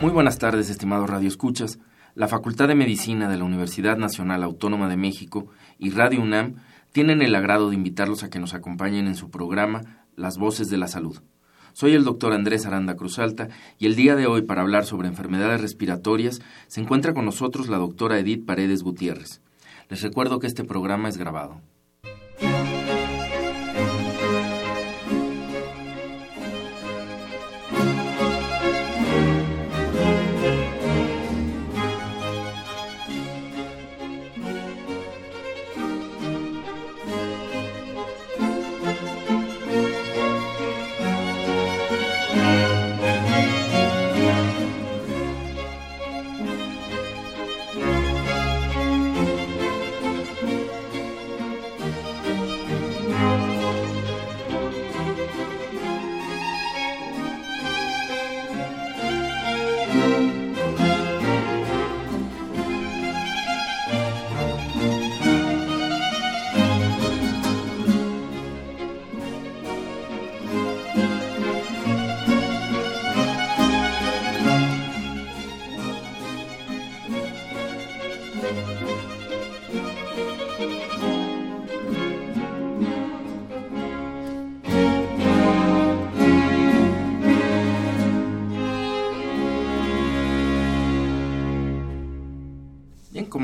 Muy buenas tardes, estimados radioescuchas. La Facultad de Medicina de la Universidad Nacional Autónoma de México y Radio UNAM tienen el agrado de invitarlos a que nos acompañen en su programa Las Voces de la Salud. Soy el doctor Andrés Aranda Cruzalta y el día de hoy para hablar sobre enfermedades respiratorias se encuentra con nosotros la doctora Edith Paredes Gutiérrez. Les recuerdo que este programa es grabado.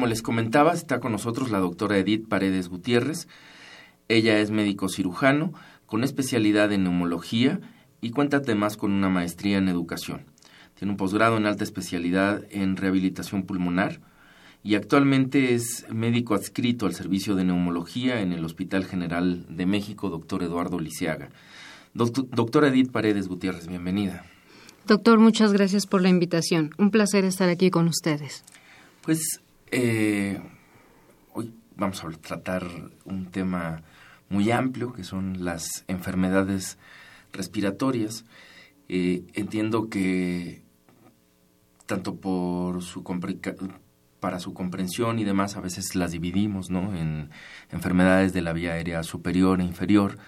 Como les comentaba, está con nosotros la doctora Edith Paredes Gutiérrez. Ella es médico cirujano con especialidad en neumología y cuenta además con una maestría en educación. Tiene un posgrado en alta especialidad en rehabilitación pulmonar y actualmente es médico adscrito al servicio de neumología en el Hospital General de México, doctor Eduardo Lisiaga. doctora Edith Paredes Gutiérrez, bienvenida. Doctor, muchas gracias por la invitación. Un placer estar aquí con ustedes. Pues eh, hoy vamos a tratar un tema muy amplio, que son las enfermedades respiratorias. Eh, entiendo que tanto por su para su comprensión y demás, a veces las dividimos. En enfermedades de la vía aérea superior e inferior.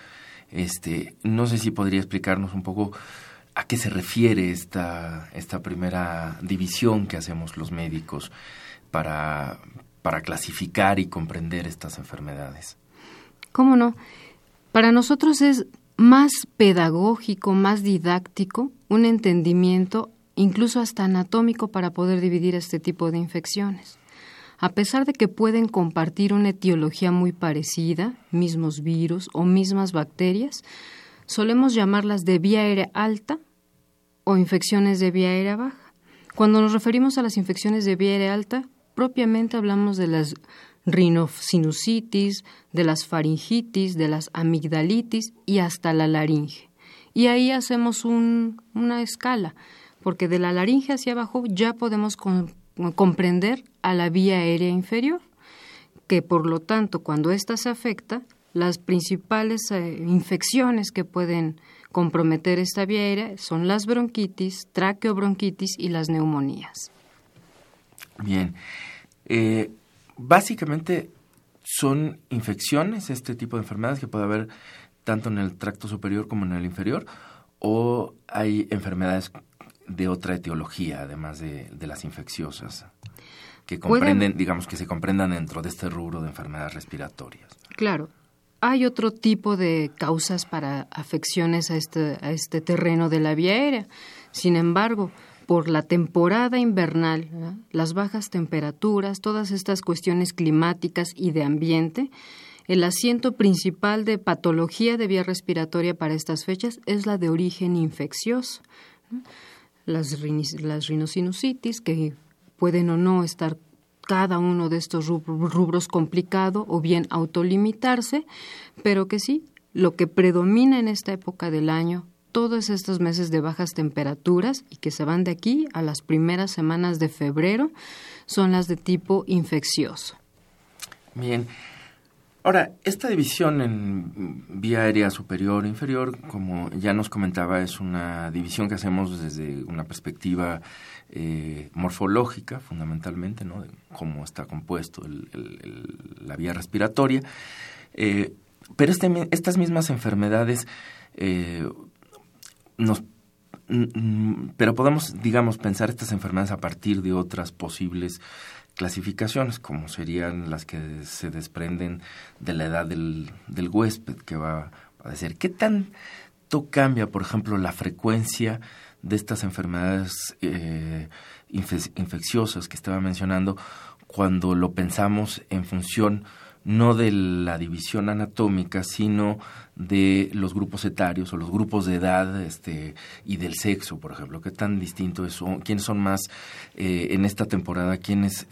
Este, no sé si podría explicarnos un poco a qué se refiere esta primera división que hacemos los médicos para, para clasificar y comprender estas enfermedades. ¿Cómo no? Para nosotros es más pedagógico, más didáctico, un entendimiento incluso hasta anatómico para poder dividir este tipo de infecciones. A pesar de que pueden compartir una etiología muy parecida, mismos virus o mismas bacterias, solemos llamarlas de vía aérea alta o infecciones de vía aérea baja. Cuando nos referimos a las infecciones de vía aérea alta, propiamente hablamos de las rinosinusitis, de las faringitis, de las amigdalitis y hasta la laringe. Y ahí hacemos una escala, porque de la laringe hacia abajo ya podemos comprender a la vía aérea inferior, que por lo tanto cuando ésta se afecta, las principales eh, infecciones que pueden comprometer esta vía aérea son las bronquitis, traqueobronquitis y las neumonías. Bien. Eh, básicamente son infecciones, este tipo de enfermedades que puede haber tanto en el tracto superior como en el inferior, o hay enfermedades de otra etiología, además de, las infecciosas, que comprenden, digamos, que se comprendan dentro de este rubro de enfermedades respiratorias. Claro. Hay otro tipo de causas para afecciones a este, a este terreno de la vía aérea. Sin embargo, por la temporada invernal, las bajas temperaturas, todas estas cuestiones climáticas y de ambiente, el asiento principal de patología de vía respiratoria para estas fechas es la de origen infeccioso. Las, las que pueden o no estar cada uno de estos rubros complicado o bien autolimitarse, pero que sí lo que predomina en esta época del año, todos estos meses de bajas temperaturas y que se van de aquí a las primeras semanas de febrero, son las de tipo infeccioso. Bien. Ahora, esta división en vía aérea superior e inferior, como ya nos comentaba, es una división que hacemos desde una perspectiva eh, morfológica, fundamentalmente, ¿no? de cómo está compuesto la vía respiratoria. Eh, pero este, estas mismas enfermedades eh, nos pero podemos, digamos, pensar estas enfermedades a partir de otras posibles clasificaciones, como serían las que se desprenden de la edad del, huésped que va a decir. ¿Qué tanto cambia, por ejemplo, la frecuencia de estas enfermedades eh, infecciosas que estaba mencionando cuando lo pensamos en función no de la división anatómica, sino de los grupos etarios o los grupos de edad este, y del sexo, por ejemplo. ¿Qué tan distinto es? ¿Quiénes son más eh, en esta temporada? ¿Quiénes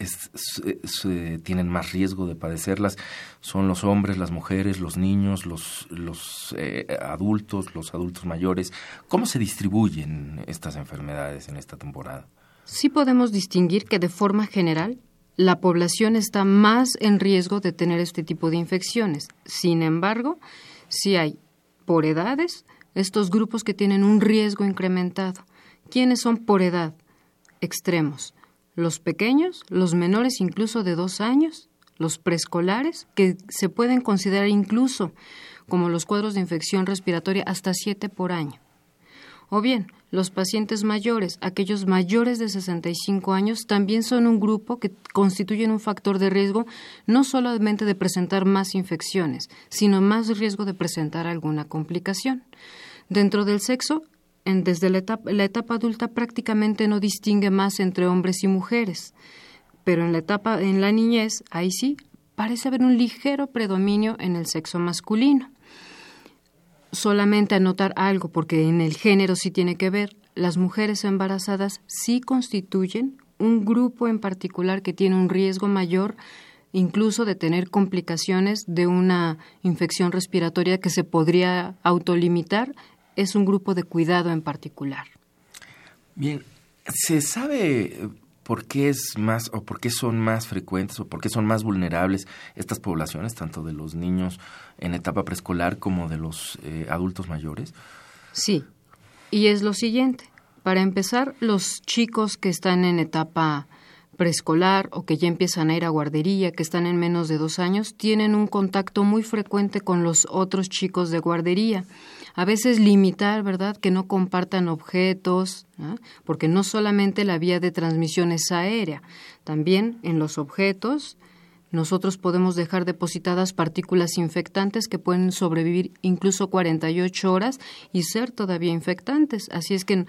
tienen más riesgo de padecerlas? ¿Son los hombres, las mujeres, los niños, los, los eh, adultos, los adultos mayores? ¿Cómo se distribuyen estas enfermedades en esta temporada? Sí podemos distinguir que de forma general la población está más en riesgo de tener este tipo de infecciones. Sin embargo, si hay por edades estos grupos que tienen un riesgo incrementado. ¿Quiénes son por edad? Extremos. Los pequeños, los menores incluso de dos años, los preescolares, que se pueden considerar incluso como los cuadros de infección respiratoria hasta siete por año. O bien, los pacientes mayores, aquellos mayores de 65 años, también son un grupo que constituyen un factor de riesgo no solamente de presentar más infecciones, sino más riesgo de presentar alguna complicación. Dentro del sexo, desde la etapa, la etapa adulta prácticamente no distingue más entre hombres y mujeres, pero en la etapa en la niñez, ahí sí, parece haber un ligero predominio en el sexo masculino solamente anotar algo, porque en el género sí tiene que ver, las mujeres embarazadas sí constituyen un grupo en particular que tiene un riesgo mayor incluso de tener complicaciones de una infección respiratoria que se podría autolimitar, es un grupo de cuidado en particular. Bien, ¿se sabe por qué es más o por qué son más frecuentes o por qué son más vulnerables estas poblaciones, tanto de los niños en etapa preescolar como de los eh, adultos mayores? Sí, y es lo siguiente. Para empezar, los chicos que están en etapa preescolar o que ya empiezan a ir a guardería, que están en menos de dos años, tienen un contacto muy frecuente con los otros chicos de guardería a veces limitar, ¿verdad?, que no compartan objetos, porque no solamente la vía de transmisión es aérea, también en los objetos nosotros podemos dejar depositadas partículas infectantes que pueden sobrevivir incluso 48 horas y ser todavía infectantes. Así es que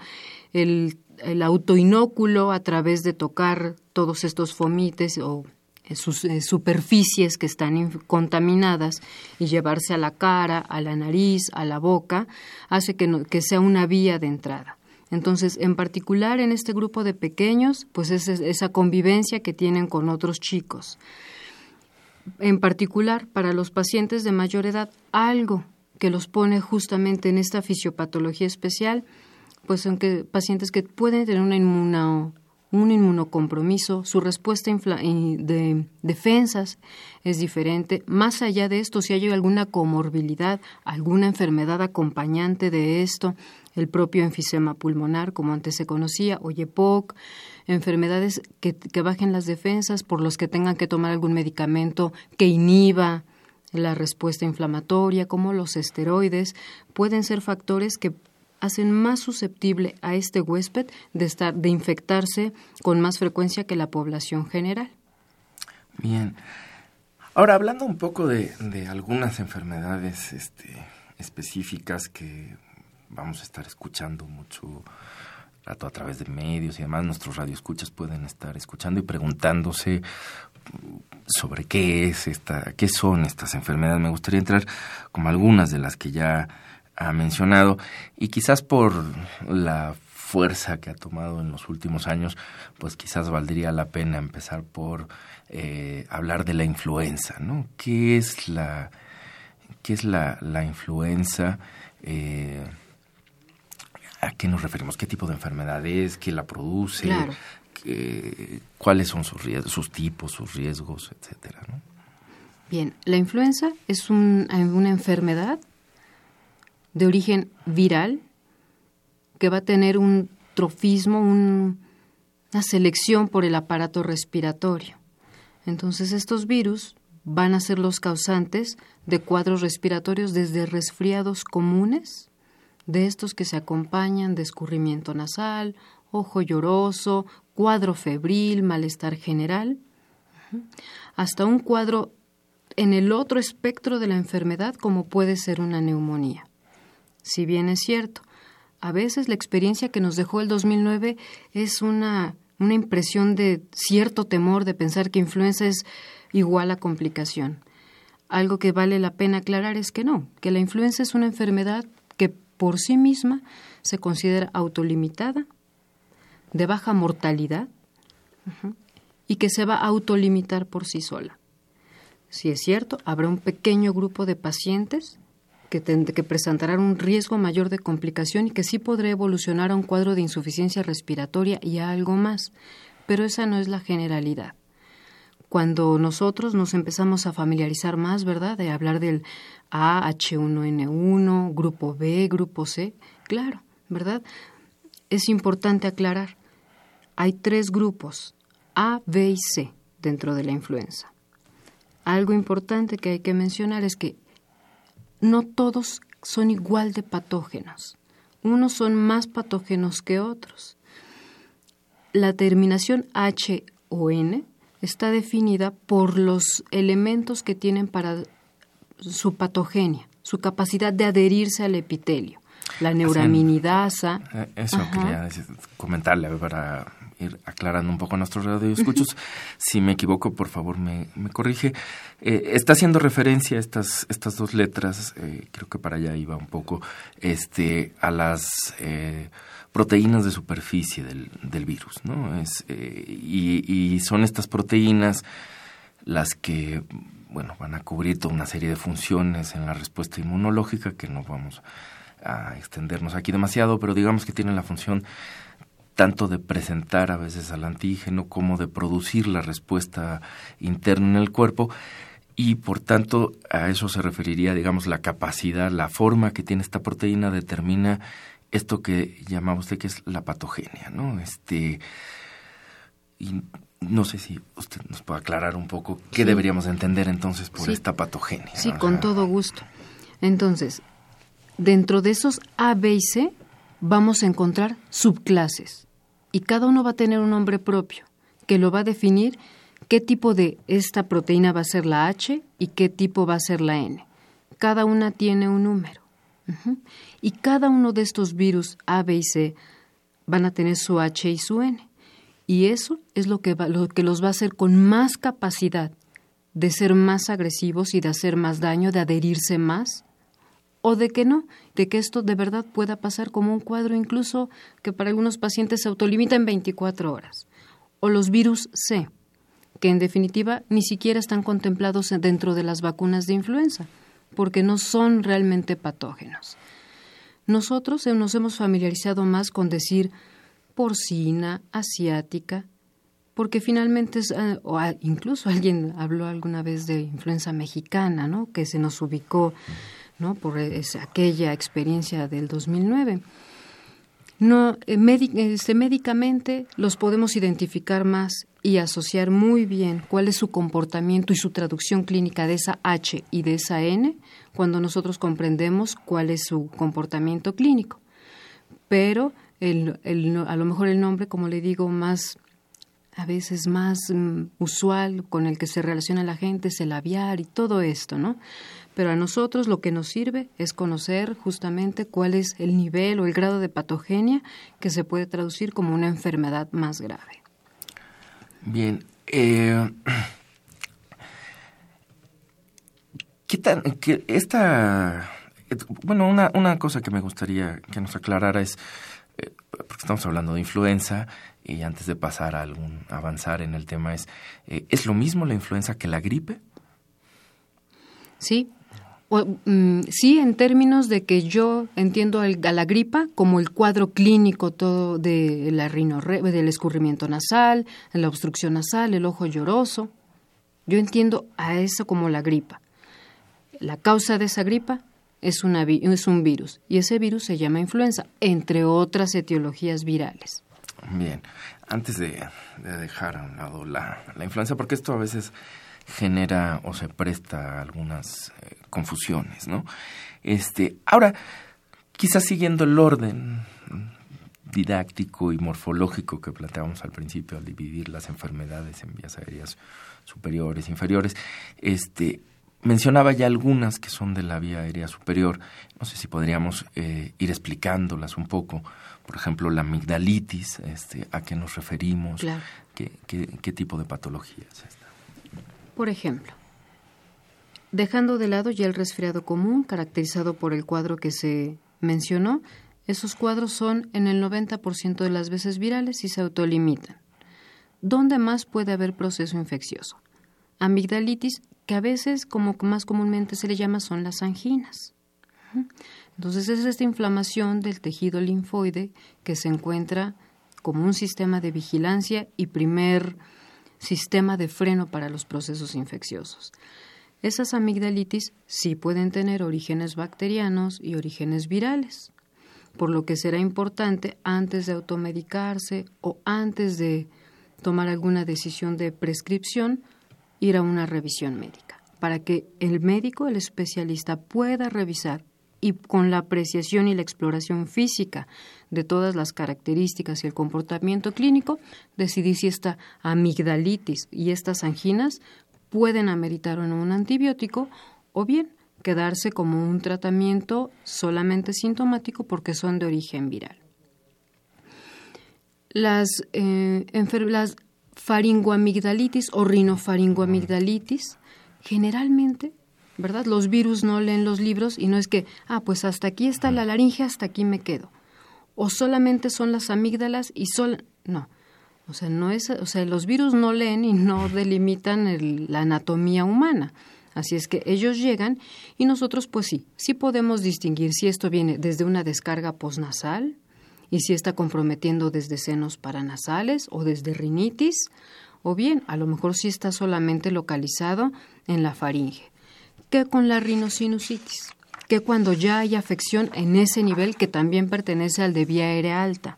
el, el autoinóculo a través de tocar todos estos fomites o sus eh, superficies que están contaminadas y llevarse a la cara, a la nariz, a la boca, hace que, que sea una vía de entrada. Entonces, en particular en este grupo de pequeños, pues es esa convivencia que tienen con otros chicos. En particular, para los pacientes de mayor edad, algo que los pone justamente en esta fisiopatología especial, pues son que pacientes que pueden tener una inmuno, un inmunocompromiso, su respuesta de defensas es diferente. Más allá de esto, si hay alguna comorbilidad, alguna enfermedad acompañante de esto, el propio enfisema pulmonar, como antes se conocía, o EPOC, enfermedades que, que bajen las defensas, por los que tengan que tomar algún medicamento que inhiba la respuesta inflamatoria, como los esteroides, pueden ser factores que hacen más susceptible a este huésped de estar de infectarse con más frecuencia que la población general. Bien. Ahora hablando un poco de, algunas enfermedades este, específicas que vamos a estar escuchando mucho a, través de medios y además nuestros radioescuchas pueden estar escuchando y preguntándose sobre qué es esta, qué son estas enfermedades. Me gustaría entrar como algunas de las que ya ha mencionado y quizás por la fuerza que ha tomado en los últimos años, pues quizás valdría la pena empezar por eh, hablar de la influenza, ¿no? ¿Qué es la qué es la, la influenza, eh, a qué nos referimos, qué tipo de enfermedad es, qué la produce, cuáles son sus, sus tipos, sus riesgos, etcétera. Bien, la influenza es una enfermedad de origen viral que va a tener un trofismo, una selección por el aparato respiratorio. Entonces estos virus van a ser los causantes de cuadros respiratorios desde resfriados comunes, de estos que se acompañan de escurrimiento nasal, ojo lloroso, cuadro febril, malestar general, hasta un cuadro en el otro espectro de la enfermedad como puede ser una neumonía. Si bien es cierto, a veces la experiencia que nos dejó el 2009 es una, una impresión de cierto temor de pensar que influenza es igual a complicación. Algo que vale la pena aclarar es que no, que la influenza es una enfermedad que por sí misma se considera autolimitada, de baja mortalidad y que se va a autolimitar por sí sola. Si es cierto, habrá un pequeño grupo de pacientes que, que presentarán un riesgo mayor de complicación y que sí podrá evolucionar a un cuadro de insuficiencia respiratoria y a algo más, pero esa no es la generalidad. Cuando nosotros nos empezamos a familiarizar más, ¿verdad?, de hablar del A, H1N1, grupo B, grupo C, claro, ¿verdad? Es importante aclarar, hay tres grupos, A, B y C, dentro de la influenza. Algo importante que hay que mencionar es que no todos son igual de patógenos. Unos son más patógenos que otros. La terminación H o N está definida por los elementos que tienen para su patogenia, su capacidad de adherirse al epitelio. La neuraminidasa. Eh, eso quería comentarle para ir aclarando un poco a nuestros radioescuchos. si me equivoco, por favor, me, corrige. Eh, está haciendo referencia a estas, estas dos letras, eh, creo que para allá iba un poco, este, a las eh, proteínas de superficie del, del virus, ¿no? Es, y, y son estas proteínas las que bueno, van a cubrir toda una serie de funciones en la respuesta inmunológica que no vamos a extendernos aquí demasiado, pero digamos que tienen la función tanto de presentar a veces al antígeno como de producir la respuesta interna en el cuerpo y por tanto a eso se referiría, digamos, la capacidad, la forma que tiene esta proteína determina esto que llamamos de que es la patogenia, ¿no? Este y no sé si usted nos puede aclarar un poco qué deberíamos entender entonces por esta patogenia. Sí, con todo gusto. Entonces, dentro de esos A, B y C vamos a encontrar subclases y cada uno va a tener un nombre propio que lo va a definir qué tipo de esta proteína va a ser la H y qué tipo va a ser la N. Cada una tiene un número. Y cada uno de estos virus A, B y C van a tener su H y su N. Y eso es lo que, lo que los va a hacer con más capacidad de ser más agresivos y de hacer más daño, de adherirse más o de que no, de que esto de verdad pueda pasar como un cuadro incluso que para algunos pacientes se autolimita en 24 horas. O los virus C, que en definitiva ni siquiera están contemplados dentro de las vacunas de influenza, porque no son realmente patógenos. Nosotros nos hemos familiarizado más con decir porcina, asiática, porque finalmente es, eh, o incluso alguien habló alguna vez de influenza mexicana, ¿no? Que se nos ubicó ¿no? por aquella experiencia del 2009. No, eh, este, médicamente los podemos identificar más y asociar muy bien cuál es su comportamiento y su traducción clínica de esa H y de esa N cuando nosotros comprendemos cuál es su comportamiento clínico. Pero el, a lo mejor el nombre, como le digo, más a veces más mm, usual con el que se relaciona la gente es el aviar y todo esto, ¿no? Pero a nosotros lo que nos sirve es conocer justamente cuál es el nivel o el grado de patogenia que se puede traducir como una enfermedad más grave. Bien. Eh, ¿Qué tan, que esta, bueno, una, una cosa que me gustaría que nos aclarara es, porque estamos hablando de influenza, y antes de pasar a algún avanzar en el tema es, eh, ¿es lo mismo la influenza que la gripe? Sí, Mm, sí, en términos de que yo entiendo a la gripa como el cuadro clínico todo de la del escurrimiento nasal, la obstrucción nasal, el ojo lloroso. Yo entiendo a eso como la gripa. La causa de esa gripa es, una, es un virus y ese virus se llama influenza, entre otras etiologías virales. Bien, antes de, dejar a un lado la, la influenza, porque esto a veces genera o se presta algunas eh, confusiones, ¿no? Este, ahora, quizás siguiendo el orden didáctico y morfológico que planteábamos al principio al dividir las enfermedades en vías aéreas superiores, inferiores, este, mencionaba ya algunas que son de la vía aérea superior. No sé si podríamos eh, ir explicándolas un poco. Por ejemplo, la amigdalitis, este, ¿a qué nos referimos? ¿Qué, qué, qué tipo de patología es esta? Por ejemplo, dejando de lado ya el resfriado común, caracterizado por el cuadro que se mencionó, esos cuadros son en el 90% de las veces virales y se autolimitan. ¿Dónde más puede haber proceso infeccioso? Amigdalitis, que a veces, como más comúnmente se le llama, son las anginas. Entonces es esta inflamación del tejido linfoide que se encuentra como un sistema de vigilancia y primer sistema de freno para los procesos infecciosos. Esas amigdalitis sí pueden tener orígenes bacterianos y orígenes virales, por lo que será importante antes de automedicarse o antes de tomar alguna decisión de prescripción, ir a una revisión médica, para que el médico, el especialista, pueda revisar y con la apreciación y la exploración física de todas las características y el comportamiento clínico, decidir si esta amigdalitis y estas anginas pueden ameritar o no un antibiótico o bien quedarse como un tratamiento solamente sintomático porque son de origen viral. Las, eh, las faringoamigdalitis o rinofaringoamigdalitis generalmente ¿verdad? Los virus no leen los libros y no es que, ah, pues hasta aquí está la laringe, hasta aquí me quedo. O solamente son las amígdalas y sol no. O sea, no es, o sea, los virus no leen y no delimitan la anatomía humana. Así es que ellos llegan y nosotros pues sí, sí podemos distinguir si esto viene desde una descarga posnasal y si está comprometiendo desde senos paranasales o desde rinitis o bien a lo mejor si está solamente localizado en la faringe que con la rinosinusitis, que cuando ya hay afección en ese nivel que también pertenece al de vía aérea alta.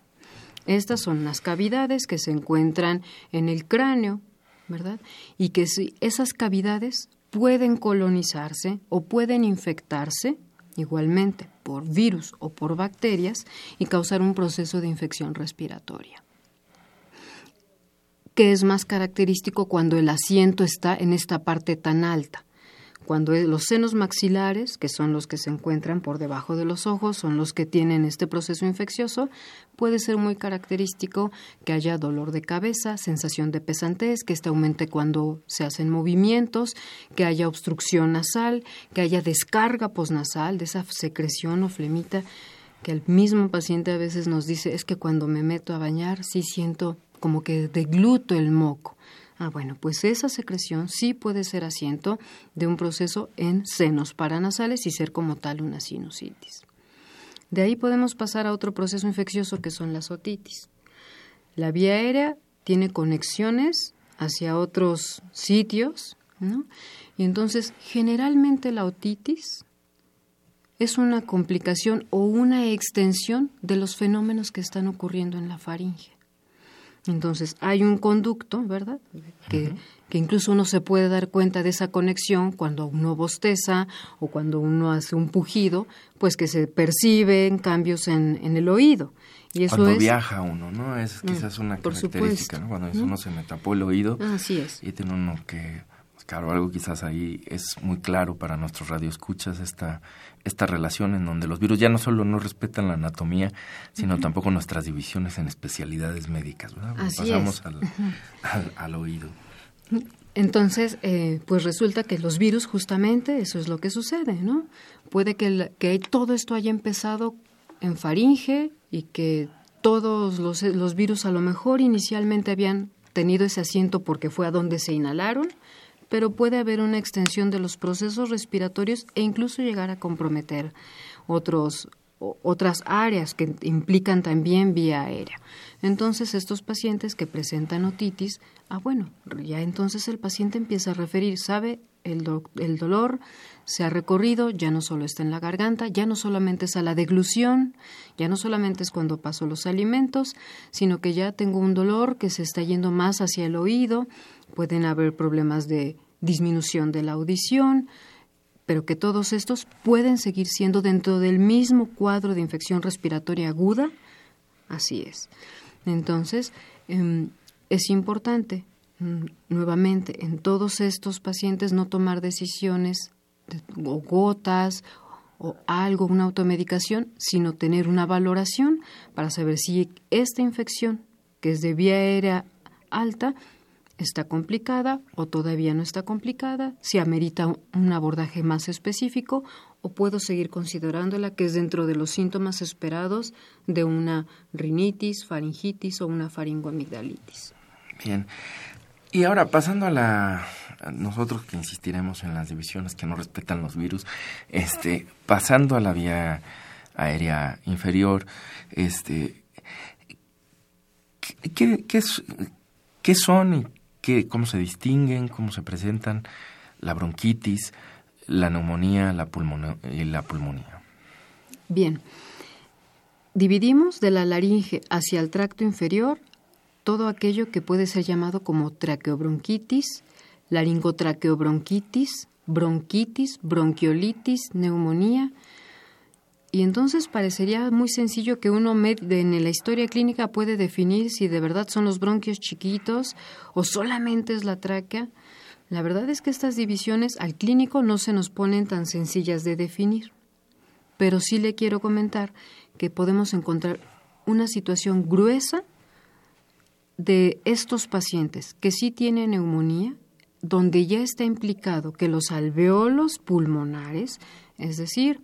Estas son las cavidades que se encuentran en el cráneo, ¿verdad? Y que si esas cavidades pueden colonizarse o pueden infectarse igualmente por virus o por bacterias y causar un proceso de infección respiratoria que es más característico cuando el asiento está en esta parte tan alta. Cuando los senos maxilares, que son los que se encuentran por debajo de los ojos, son los que tienen este proceso infeccioso, puede ser muy característico que haya dolor de cabeza, sensación de pesantez, que este aumente cuando se hacen movimientos, que haya obstrucción nasal, que haya descarga posnasal de esa secreción o flemita que el mismo paciente a veces nos dice es que cuando me meto a bañar sí siento como que degluto el moco. Ah, bueno, pues esa secreción sí puede ser asiento de un proceso en senos paranasales y ser como tal una sinusitis. De ahí podemos pasar a otro proceso infeccioso que son las otitis. La vía aérea tiene conexiones hacia otros sitios, ¿no? Y entonces, generalmente la otitis es una complicación o una extensión de los fenómenos que están ocurriendo en la faringe. Entonces, hay un conducto, ¿verdad? Que, que, incluso uno se puede dar cuenta de esa conexión cuando uno bosteza o cuando uno hace un pujido, pues que se perciben cambios en, en el oído. Y eso cuando viaja uno, ¿no? Es mm, quizás una característica, ¿no? Cuando uno se me tapó el oído. Así es. Y tiene uno que Claro, algo quizás ahí es muy claro para nuestros radioescuchas, esta, esta relación en donde los virus ya no solo no respetan la anatomía, sino tampoco nuestras divisiones en especialidades médicas. Pasamos al, al, oído. Entonces, eh, pues resulta que los virus, justamente, eso es lo que sucede, ¿no? Puede que, que todo esto haya empezado en faringe y que todos los, los virus a lo mejor inicialmente habían tenido ese asiento porque fue a donde se inhalaron, pero puede haber una extensión de los procesos respiratorios e incluso llegar a comprometer otros otras áreas que implican también vía aérea. Entonces, estos pacientes que presentan otitis, ah, bueno, ya entonces el paciente empieza a referir, sabe, el, el dolor se ha recorrido, ya no solo está en la garganta, ya no solamente es a la deglución, ya no solamente es cuando paso los alimentos, sino que ya tengo un dolor que se está yendo más hacia el oído, pueden haber problemas de disminución de la audición, pero que todos estos pueden seguir siendo dentro del mismo cuadro de infección respiratoria aguda. Así es. Entonces, em, es importante, mm, nuevamente, en todos estos pacientes no tomar decisiones o gotas o algo, una automedicación, sino tener una valoración para saber si esta infección, que es de vía aérea alta, está complicada o todavía no está complicada, si amerita un abordaje más específico o puedo seguir considerándola que es dentro de los síntomas esperados de una rinitis, faringitis o una faringoamigdalitis. Bien. Y ahora pasando a la nosotros que insistiremos en las divisiones que no respetan los virus, este pasando a la vía aérea inferior, este ¿qué, qué, qué son y cómo se distinguen, cómo se presentan la bronquitis, la neumonía la y la pulmonía. Bien, dividimos de la laringe hacia el tracto inferior todo aquello que puede ser llamado como traqueobronquitis, laringotraqueobronquitis, bronquitis, bronquiolitis, neumonía, y entonces parecería muy sencillo que uno en la historia clínica puede definir si de verdad son los bronquios chiquitos o solamente es la tráquea. La verdad es que estas divisiones al clínico no se nos ponen tan sencillas de definir. Pero sí le quiero comentar que podemos encontrar una situación gruesa de estos pacientes que sí tienen neumonía, donde ya está implicado que los alveolos pulmonares, es decir,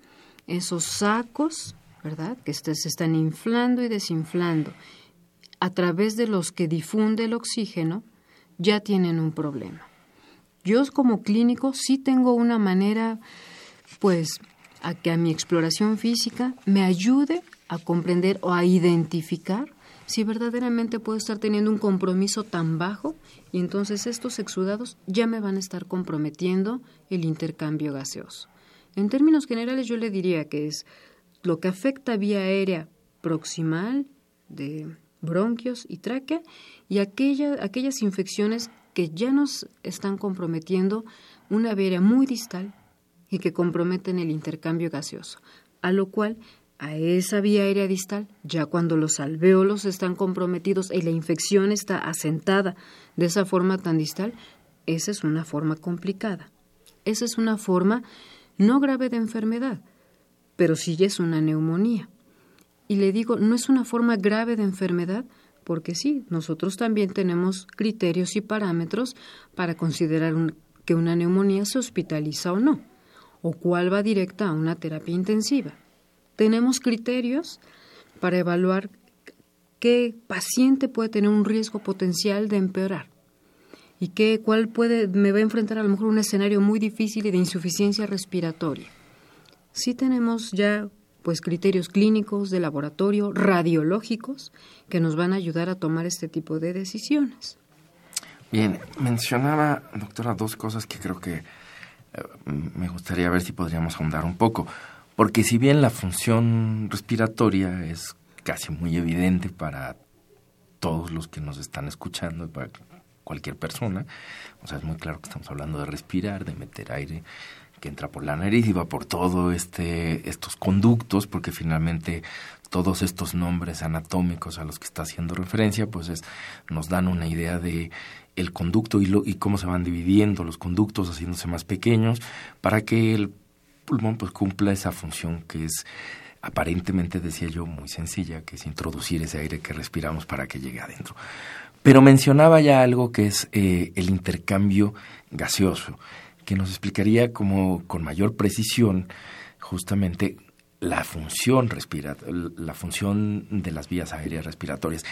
esos sacos, ¿verdad? Que se están inflando y desinflando, a través de los que difunde el oxígeno, ya tienen un problema. Yo como clínico sí tengo una manera, pues, a que a mi exploración física me ayude a comprender o a identificar si verdaderamente puedo estar teniendo un compromiso tan bajo y entonces estos exudados ya me van a estar comprometiendo el intercambio gaseoso. En términos generales yo le diría que es lo que afecta vía aérea proximal de bronquios y tráquea y aquellas infecciones que ya nos están comprometiendo una vía aérea muy distal y que comprometen el intercambio gaseoso, a lo cual a esa vía aérea distal, ya cuando los alvéolos están comprometidos y la infección está asentada de esa forma tan distal, esa es una forma complicada. Esa es una forma no grave de enfermedad, pero sí es una neumonía. Y le digo, no es una forma grave de enfermedad, porque sí, nosotros también tenemos criterios y parámetros para considerar que una neumonía se hospitaliza o no, o cuál va directa a una terapia intensiva. Tenemos criterios para evaluar qué paciente puede tener un riesgo potencial de empeorar y qué, cuál puede, me va a enfrentar a lo mejor un escenario muy difícil y de insuficiencia respiratoria. Sí tenemos ya pues criterios clínicos de laboratorio, radiológicos, que nos van a ayudar a tomar este tipo de decisiones. Bien, mencionaba, doctora, dos cosas que creo que eh, me gustaría ver si podríamos ahondar un poco. Porque si bien la función respiratoria es casi muy evidente para todos los que nos están escuchando, para cualquier persona. O sea, es muy claro que estamos hablando de respirar, de meter aire que entra por la nariz y va por todo este estos conductos, porque finalmente todos estos nombres anatómicos a los que está haciendo referencia, pues es, nos dan una idea de el conducto y, lo, y cómo se van dividiendo los conductos, haciéndose más pequeños, para que el pulmón pues cumpla esa función que es aparentemente, decía yo, muy sencilla, que es introducir ese aire que respiramos para que llegue adentro. Pero mencionaba ya algo que es eh, el intercambio gaseoso, que nos explicaría como con mayor precisión justamente la función la función de las vías aéreas respiratorias.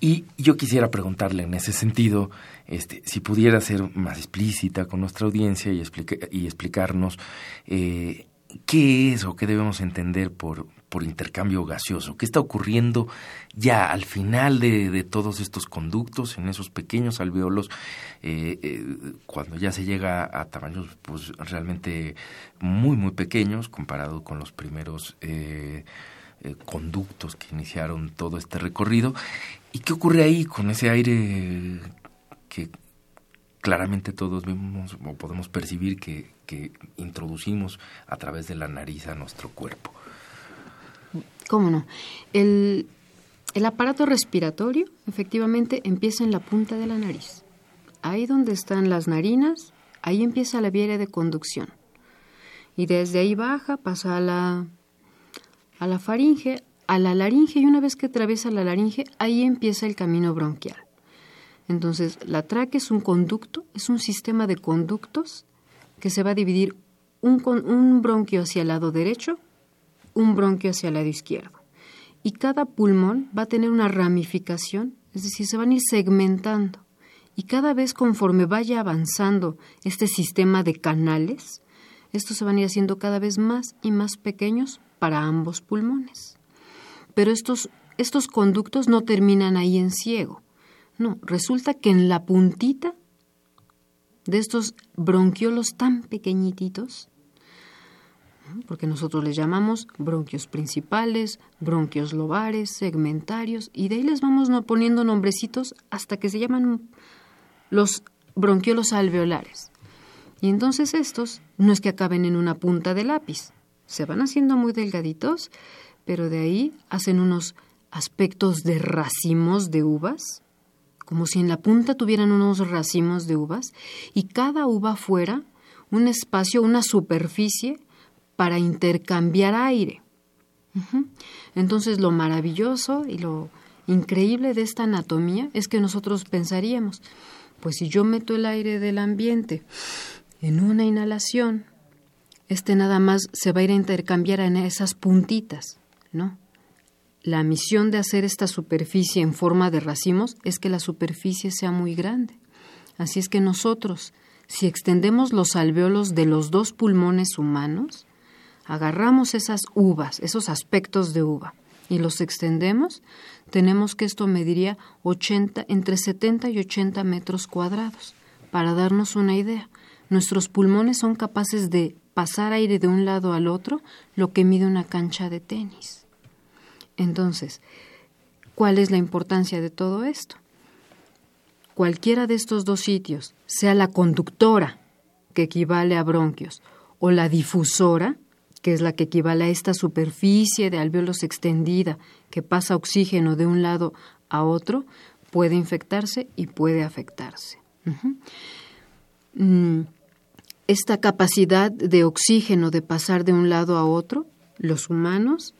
Y yo quisiera preguntarle en ese sentido, este, si pudiera ser más explícita con nuestra audiencia y, y explicarnos eh, qué es o qué debemos entender por, por intercambio gaseoso, qué está ocurriendo ya al final de, todos estos conductos, en esos pequeños alveolos, eh, eh, cuando ya se llega a tamaños pues realmente muy muy pequeños comparado con los primeros conductos que iniciaron todo este recorrido ¿Y qué ocurre ahí con ese aire que claramente todos vemos o podemos percibir que, introducimos a través de la nariz a nuestro cuerpo? ¿Cómo no? El, el aparato respiratorio efectivamente empieza en la punta de la nariz. Ahí donde están las narinas, ahí empieza la vía de conducción. Y desde ahí baja, pasa a la, a la faringe, a la laringe y una vez que atraviesa la laringe, ahí empieza el camino bronquial. Entonces, la tráquea es un conducto, es un sistema de conductos que se va a dividir un, un bronquio hacia el lado derecho, un bronquio hacia el lado izquierdo. Y cada pulmón va a tener una ramificación, es decir, se van a ir segmentando. Y cada vez conforme vaya avanzando este sistema de canales, estos se van a ir haciendo cada vez más y más pequeños para ambos pulmones. Pero estos, estos conductos no terminan ahí en ciego. No, resulta que en la puntita de estos bronquiolos tan pequeñititos, porque nosotros les llamamos bronquios principales, bronquios lobares, segmentarios, y de ahí les vamos poniendo nombrecitos hasta que se llaman los bronquiolos alveolares. Y entonces estos no es que acaben en una punta de lápiz, se van haciendo muy delgaditos pero de ahí hacen unos aspectos de racimos de uvas, como si en la punta tuvieran unos racimos de uvas, y cada uva fuera un espacio, una superficie para intercambiar aire. Entonces lo maravilloso y lo increíble de esta anatomía es que nosotros pensaríamos, pues si yo meto el aire del ambiente en una inhalación, este nada más se va a ir a intercambiar en esas puntitas. ¿no? La misión de hacer esta superficie en forma de racimos es que la superficie sea muy grande. Así es que nosotros, si extendemos los alveolos de los dos pulmones humanos, agarramos esas uvas, esos aspectos de uva, y los extendemos, tenemos que esto mediría 80, entre 70 y 80 metros cuadrados. Para darnos una idea, nuestros pulmones son capaces de pasar aire de un lado al otro lo que mide una cancha de tenis. Entonces, ¿cuál es la importancia de todo esto? Cualquiera de estos dos sitios, sea la conductora, que equivale a bronquios, o la difusora, que es la que equivale a esta superficie de alveolos extendida que pasa oxígeno de un lado a otro, puede infectarse y puede afectarse. Esta capacidad de oxígeno de pasar de un lado a otro, los humanos,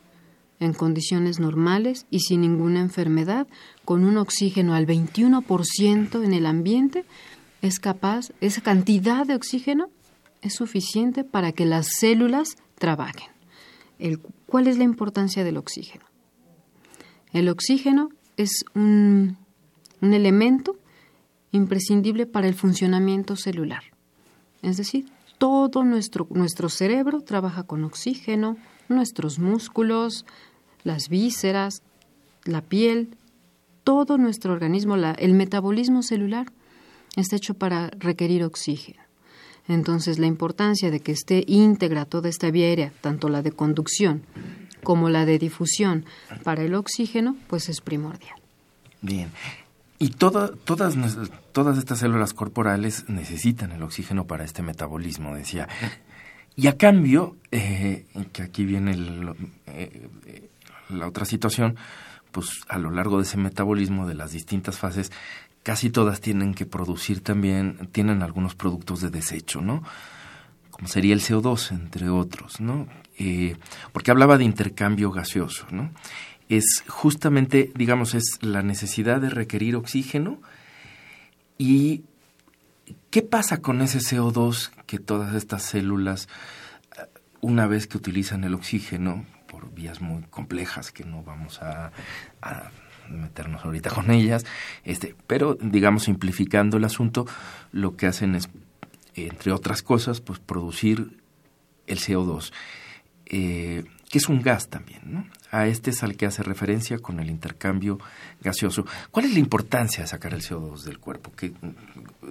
en condiciones normales y sin ninguna enfermedad, con un oxígeno al 21% en el ambiente, es capaz, esa cantidad de oxígeno es suficiente para que las células trabajen. ¿Cuál es la importancia del oxígeno? El oxígeno es un, un elemento imprescindible para el funcionamiento celular. Es decir, todo nuestro, nuestro cerebro trabaja con oxígeno, nuestros músculos, las vísceras, la piel, todo nuestro organismo, el metabolismo celular está hecho para requerir oxígeno. Entonces, la importancia de que esté íntegra toda esta vía aérea, tanto la de conducción como la de difusión para el oxígeno, pues es primordial. Bien. Y todas, todas estas células corporales necesitan el oxígeno para este metabolismo, decía. Y a cambio, eh, que aquí viene eh, la otra situación, pues a lo largo de ese metabolismo de las distintas fases, casi todas tienen que producir también, tienen algunos productos de desecho, ¿no? Como sería el CO2, entre otros, ¿no? Eh, porque hablaba de intercambio gaseoso, ¿no? es justamente, digamos, es la necesidad de requerir oxígeno y qué pasa con ese CO2 que todas estas células, una vez que utilizan el oxígeno, por vías muy complejas que no vamos a, meternos ahorita con ellas, este, pero digamos simplificando el asunto, lo que hacen es, entre otras cosas, pues producir el CO2, eh, que es un gas también, ¿no? A este es al que hace referencia con el intercambio gaseoso. ¿Cuál es la importancia de sacar el CO2 del cuerpo? Que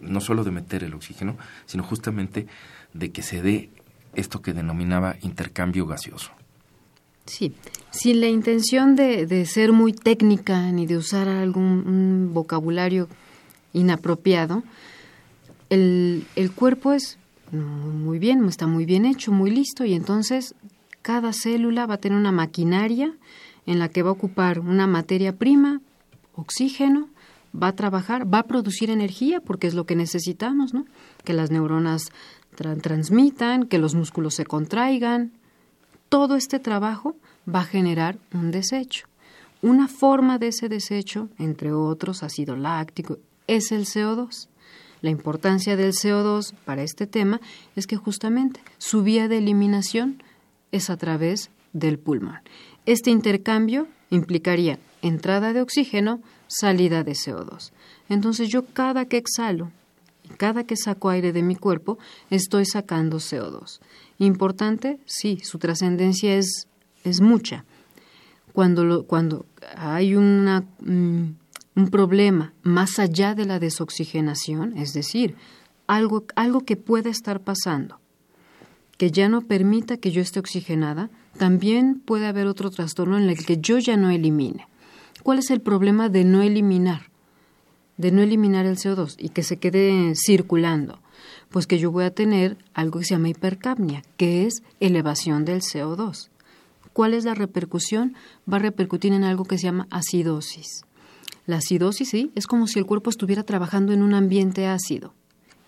no solo de meter el oxígeno, sino justamente de que se dé esto que denominaba intercambio gaseoso. Sí, sin la intención de, ser muy técnica ni de usar algún vocabulario inapropiado, el, el cuerpo es muy bien, está muy bien hecho, muy listo y entonces cada célula va a tener una maquinaria en la que va a ocupar una materia prima, oxígeno, va a trabajar, va a producir energía porque es lo que necesitamos, ¿no? Que las neuronas transmitan, que los músculos se contraigan. Todo este trabajo va a generar un desecho. Una forma de ese desecho, entre otros ácido láctico, es el CO2. La importancia del CO2 para este tema es que justamente su vía de eliminación es a través del pulmón. Este intercambio implicaría entrada de oxígeno, salida de CO2. Entonces yo cada que exhalo cada que saco aire de mi cuerpo, estoy sacando CO2. Importante, sí, su trascendencia es, es mucha. Cuando, cuando hay una, mm, un problema más allá de la desoxigenación, es decir, algo, algo que pueda estar pasando, que ya no permita que yo esté oxigenada, también puede haber otro trastorno en el que yo ya no elimine. ¿Cuál es el problema de no eliminar? de no eliminar el CO2 y que se quede circulando, pues que yo voy a tener algo que se llama hipercapnia, que es elevación del CO2. ¿Cuál es la repercusión? Va a repercutir en algo que se llama acidosis. La acidosis, sí, es como si el cuerpo estuviera trabajando en un ambiente ácido.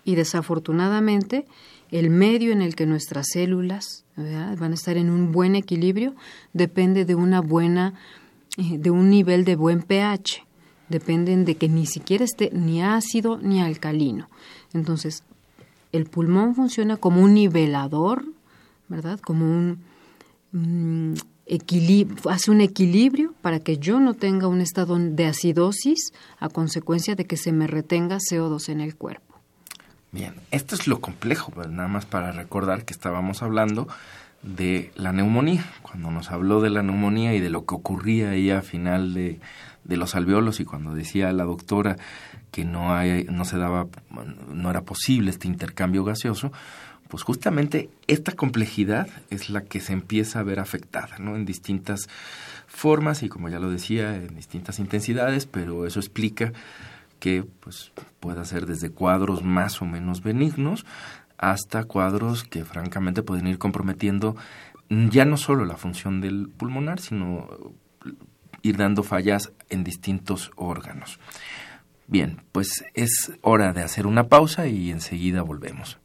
Y desafortunadamente, el medio en el que nuestras células van a estar en un buen equilibrio depende de una buena, eh, de un nivel de buen pH dependen de que ni siquiera esté ni ácido ni alcalino. Entonces, el pulmón funciona como un nivelador, ¿verdad? Como un, hace un equilibrio para que yo no tenga un estado de acidosis a consecuencia de que se me retenga CO2 en el cuerpo. Bien, esto es lo complejo, pues, nada más para recordar que estábamos hablando de la neumonía, cuando nos habló de la neumonía y de lo que ocurría ahí a final de, de los alveolos y cuando decía la doctora que no hay, no se daba, no era posible este intercambio gaseoso, pues justamente esta complejidad es la que se empieza a ver afectada, ¿no? En distintas formas y como ya lo decía, en distintas intensidades, pero eso explica que pues pueda ser desde cuadros más o menos benignos hasta cuadros que francamente pueden ir comprometiendo ya no solo la función del pulmonar, sino ir dando fallas en distintos órganos. Bien, pues es hora de hacer una pausa y enseguida volvemos.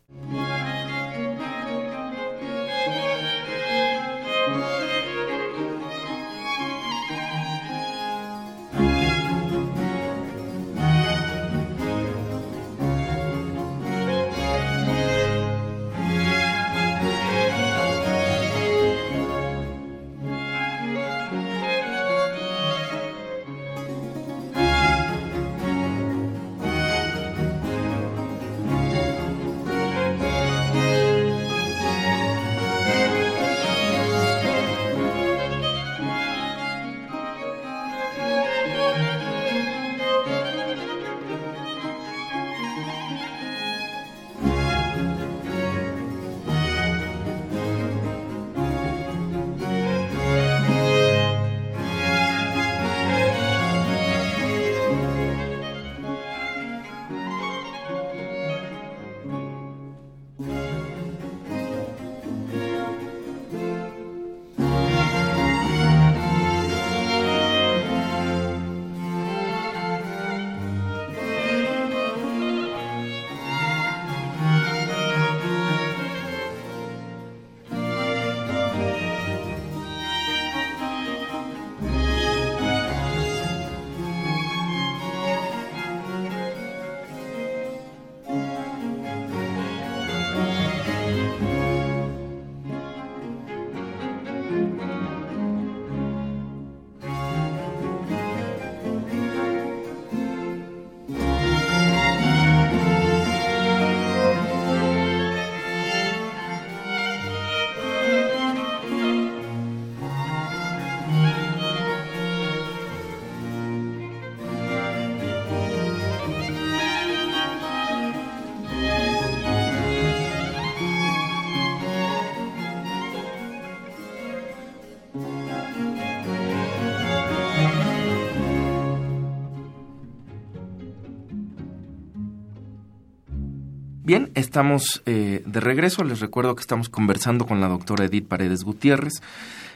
Estamos eh, de regreso. Les recuerdo que estamos conversando con la doctora Edith Paredes Gutiérrez,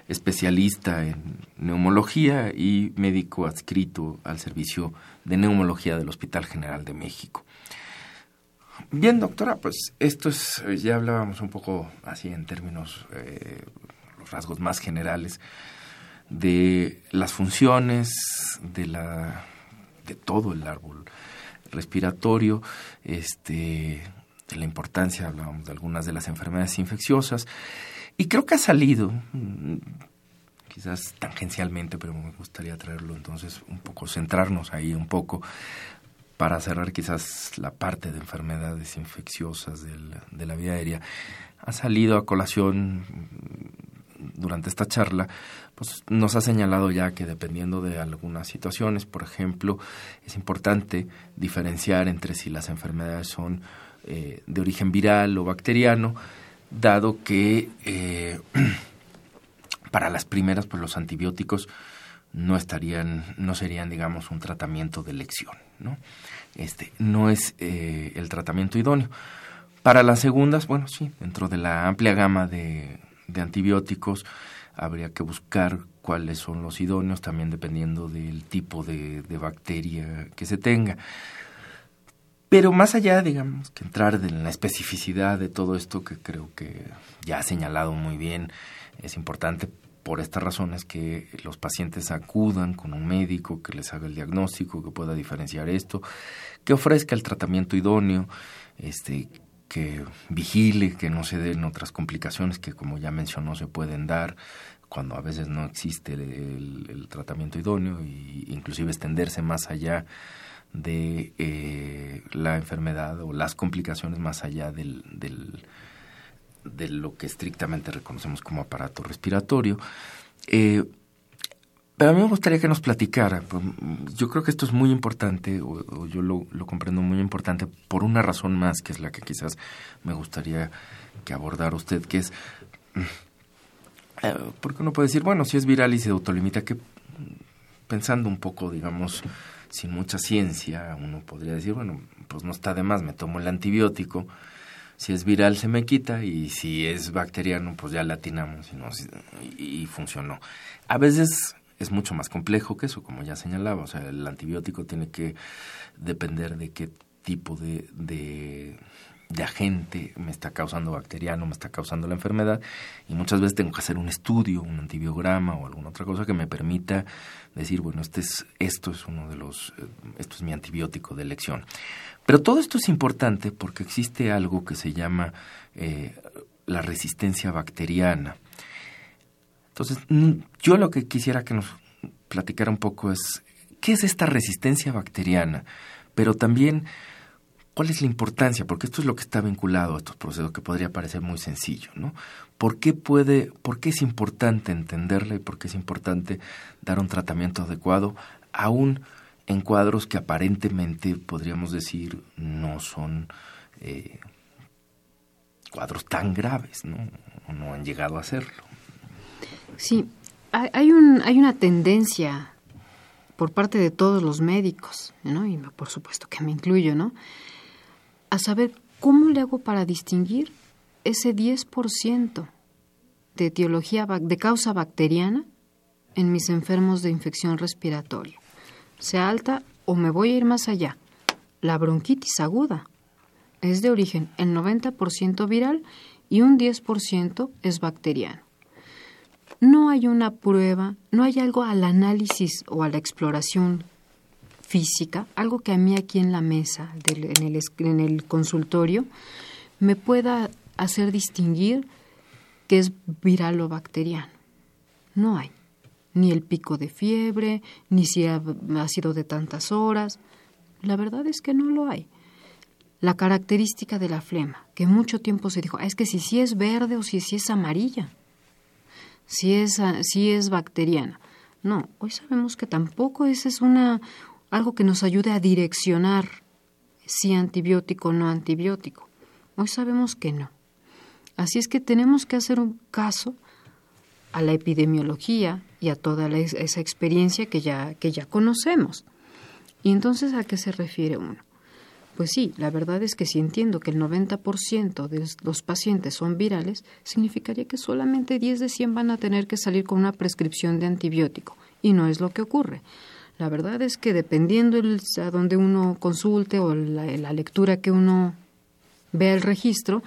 especialista en neumología y médico adscrito al servicio de neumología del Hospital General de México. Bien, doctora, pues esto es, ya hablábamos un poco así en términos, eh, los rasgos más generales de las funciones de la de todo el árbol respiratorio, este, de la importancia, hablábamos de algunas de las enfermedades infecciosas, y creo que ha salido, mm, quizás tangencialmente, pero me gustaría traerlo entonces un poco, centrarnos ahí un poco, para cerrar quizás la parte de enfermedades infecciosas de la vía aérea, ha salido a colación durante esta charla, pues nos ha señalado ya que dependiendo de algunas situaciones, por ejemplo, es importante diferenciar entre si las enfermedades son eh, de origen viral o bacteriano, dado que eh, para las primeras, pues los antibióticos no estarían, no serían, digamos, un tratamiento de elección, ¿no? Este, no es eh, el tratamiento idóneo. Para las segundas, bueno, sí, dentro de la amplia gama de, de antibióticos, habría que buscar cuáles son los idóneos, también dependiendo del tipo de, bacteria que se tenga. Pero más allá, digamos, que entrar en la especificidad de todo esto, que creo que ya ha señalado muy bien, es importante por estas razones que los pacientes acudan con un médico que les haga el diagnóstico, que pueda diferenciar esto, que ofrezca el tratamiento idóneo, este, que vigile que no se den otras complicaciones que, como ya mencionó, se pueden dar cuando a veces no existe el, tratamiento idóneo e inclusive extenderse más allá de eh, la enfermedad o las complicaciones más allá del, del, de lo que estrictamente reconocemos como aparato respiratorio. Eh, pero a mí me gustaría que nos platicara. Pues, yo creo que esto es muy importante, o, yo lo, comprendo muy importante, por una razón más, que es la que quizás me gustaría que abordara usted, que es, eh, porque uno puede decir, bueno, si es viral y se autolimita, que pensando un poco, digamos, sin mucha ciencia, uno podría decir, bueno, pues no está de más, me tomo el antibiótico, si es viral se me quita y si es bacteriano, pues ya latinamos y, y funcionó. A veces es mucho más complejo que eso, como ya señalaba. O sea, el antibiótico tiene que depender de qué tipo de, de, agente me está causando bacteriano, me está causando la enfermedad. Y muchas veces tengo que hacer un estudio, un antibiograma o alguna otra cosa que me permita decir, bueno, este es, esto es uno de los, eh, esto es mi antibiótico de elección. Pero todo esto es importante porque existe algo que se llama eh, la resistencia bacteriana. Entonces, yo lo que quisiera que nos platicara un poco es qué es esta resistencia bacteriana, pero también cuál es la importancia, porque esto es lo que está vinculado a estos procesos que podría parecer muy sencillo, ¿no? ¿Por qué puede, por qué es importante entenderla y por qué es importante dar un tratamiento adecuado aún en cuadros que aparentemente podríamos decir no son eh, cuadros tan graves, ¿no? O no han llegado a serlo. Sí, hay, un, hay una tendencia por parte de todos los médicos, ¿no? y por supuesto que me incluyo, ¿no? A saber cómo le hago para distinguir ese 10% de etiología de causa bacteriana en mis enfermos de infección respiratoria, sea alta o me voy a ir más allá. La bronquitis aguda es de origen el 90% viral y un 10% es bacteriano no hay una prueba, no hay algo al análisis o a la exploración física, algo que a mí aquí en la mesa, en, el, consultorio, me pueda hacer distinguir que es viral o bacteriano. No hay. Ni el pico de fiebre, ni si ha, sido de tantas horas. La verdad es que no lo hay. La característica de la flema, que mucho tiempo se dijo, ah, es que si, si es verde o si, si es amarilla si es, si es bacteriana. No, hoy sabemos que tampoco esa es una, algo que nos ayude a direccionar si antibiótico o no antibiótico. Hoy sabemos que no. Así es que tenemos que hacer un caso a la epidemiología y a toda esa experiencia que ya, que ya conocemos. Y entonces, ¿a qué se refiere uno? Pues sí, la verdad es que si entiendo que el 90% de los pacientes son virales, significaría que solamente 10 de 100 van a tener que salir con una prescripción de antibiótico. Y no es lo que ocurre. La verdad es que dependiendo el, a donde uno consulte o la, la lectura que uno vea el registro,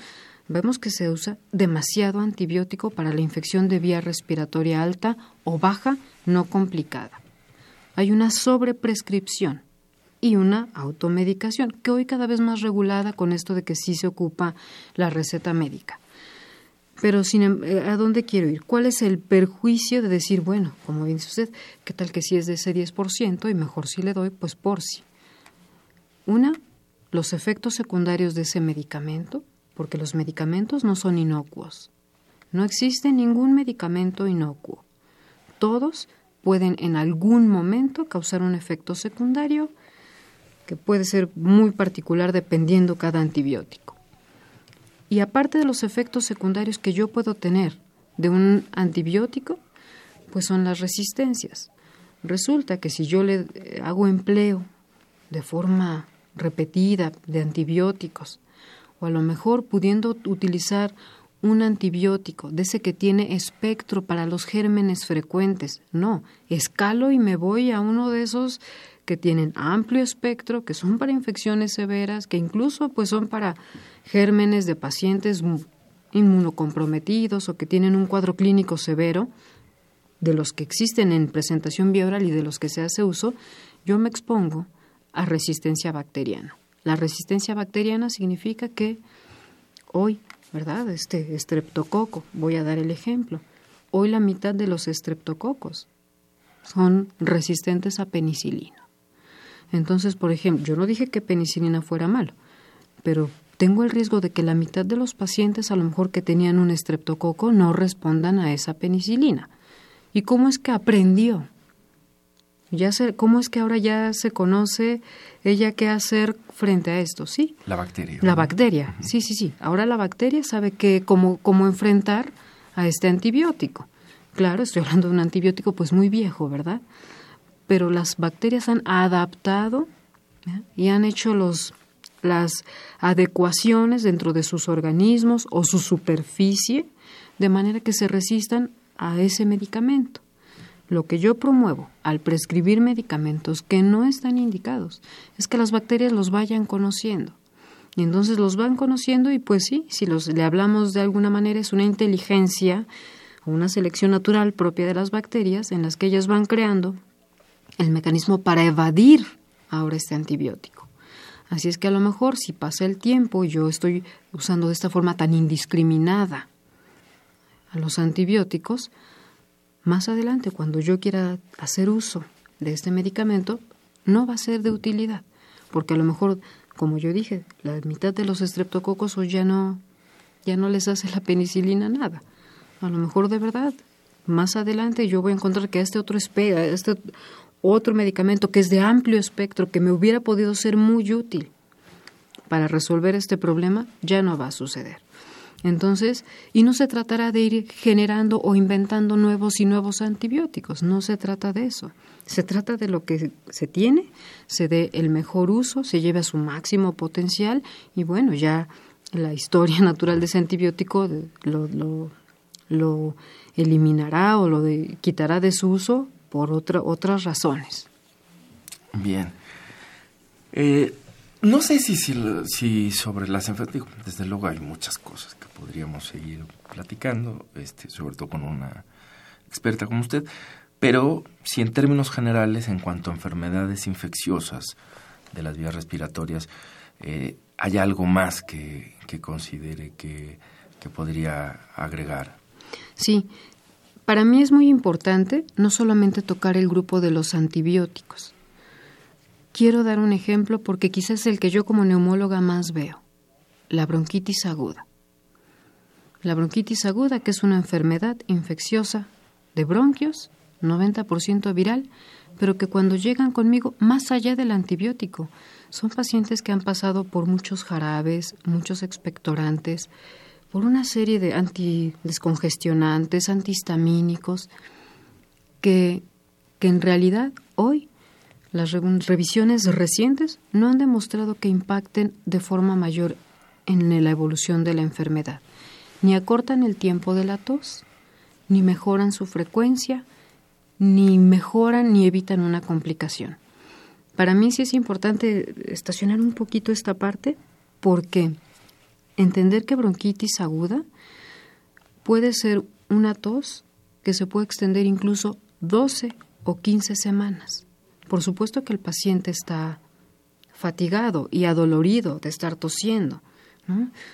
vemos que se usa demasiado antibiótico para la infección de vía respiratoria alta o baja no complicada. Hay una sobreprescripción y una automedicación, que hoy cada vez más regulada con esto de que sí se ocupa la receta médica. Pero sin, em, eh, ¿a dónde quiero ir? ¿Cuál es el perjuicio de decir, bueno, como dice usted, qué tal que si es de ese 10% y mejor si le doy, pues por si? Una, los efectos secundarios de ese medicamento, porque los medicamentos no son inocuos. No existe ningún medicamento inocuo. Todos pueden en algún momento causar un efecto secundario que puede ser muy particular dependiendo cada antibiótico. Y aparte de los efectos secundarios que yo puedo tener de un antibiótico, pues son las resistencias. Resulta que si yo le eh, hago empleo de forma repetida de antibióticos, o a lo mejor pudiendo utilizar un antibiótico, de ese que tiene espectro para los gérmenes frecuentes. No, escalo y me voy a uno de esos que tienen amplio espectro, que son para infecciones severas, que incluso pues son para gérmenes de pacientes inmunocomprometidos o que tienen un cuadro clínico severo, de los que existen en presentación bioral y de los que se hace uso, yo me expongo a resistencia bacteriana. La resistencia bacteriana significa que hoy ¿verdad? Este estreptococo, voy a dar el ejemplo. Hoy la mitad de los estreptococos son resistentes a penicilina. Entonces, por ejemplo, yo no dije que penicilina fuera malo, pero tengo el riesgo de que la mitad de los pacientes, a lo mejor que tenían un estreptococo, no respondan a esa penicilina. ¿Y cómo es que aprendió? Ya ¿Cómo es que ahora ya se conoce ella qué hacer frente a esto? Sí. La bacteria. La bacteria, sí, sí, sí. Ahora la bacteria sabe que cómo, cómo enfrentar a este antibiótico. Claro, estoy hablando de un antibiótico pues muy viejo, ¿verdad? Pero las bacterias han adaptado y han hecho los, las adecuaciones dentro de sus organismos o su superficie de manera que se resistan a ese medicamento. Lo que yo promuevo al prescribir medicamentos que no están indicados es que las bacterias los vayan conociendo. Y entonces los van conociendo y pues sí, si los, le hablamos de alguna manera es una inteligencia o una selección natural propia de las bacterias en las que ellas van creando el mecanismo para evadir ahora este antibiótico. Así es que a lo mejor si pasa el tiempo yo estoy usando de esta forma tan indiscriminada a los antibióticos, más adelante, cuando yo quiera hacer uso de este medicamento, no va a ser de utilidad, porque a lo mejor, como yo dije, la mitad de los estreptococos ya no, ya no les hace la penicilina nada. A lo mejor de verdad, más adelante yo voy a encontrar que este otro, este otro medicamento que es de amplio espectro, que me hubiera podido ser muy útil para resolver este problema, ya no va a suceder. Entonces, y no se tratará de ir generando o inventando nuevos y nuevos antibióticos, no se trata de eso. Se trata de lo que se tiene, se dé el mejor uso, se lleve a su máximo potencial y bueno, ya la historia natural de ese antibiótico lo, lo, lo eliminará o lo quitará de su uso por otra, otras razones. Bien. Eh, no sé si, si, sobre las enfermedades, desde luego hay muchas cosas que podríamos seguir platicando, este, sobre todo con una experta como usted, pero si en términos generales, en cuanto a enfermedades infecciosas de las vías respiratorias, eh, hay algo más que, que considere que, que podría agregar. Sí, para mí es muy importante no solamente tocar el grupo de los antibióticos. Quiero dar un ejemplo porque quizás es el que yo como neumóloga más veo, la bronquitis aguda. La bronquitis aguda, que es una enfermedad infecciosa de bronquios, 90% viral, pero que cuando llegan conmigo, más allá del antibiótico, son pacientes que han pasado por muchos jarabes, muchos expectorantes, por una serie de antidescongestionantes, antihistamínicos, que, que en realidad hoy Las revisiones recientes no han demostrado que impacten de forma mayor en la evolución de la enfermedad, ni acortan el tiempo de la tos, ni mejoran su frecuencia, ni mejoran ni evitan una complicación. Para mí sí es importante estacionar un poquito esta parte porque entender que bronquitis aguda puede ser una tos que se puede extender incluso 12 o 15 semanas. Por supuesto que el paciente está fatigado y adolorido de estar tosiendo.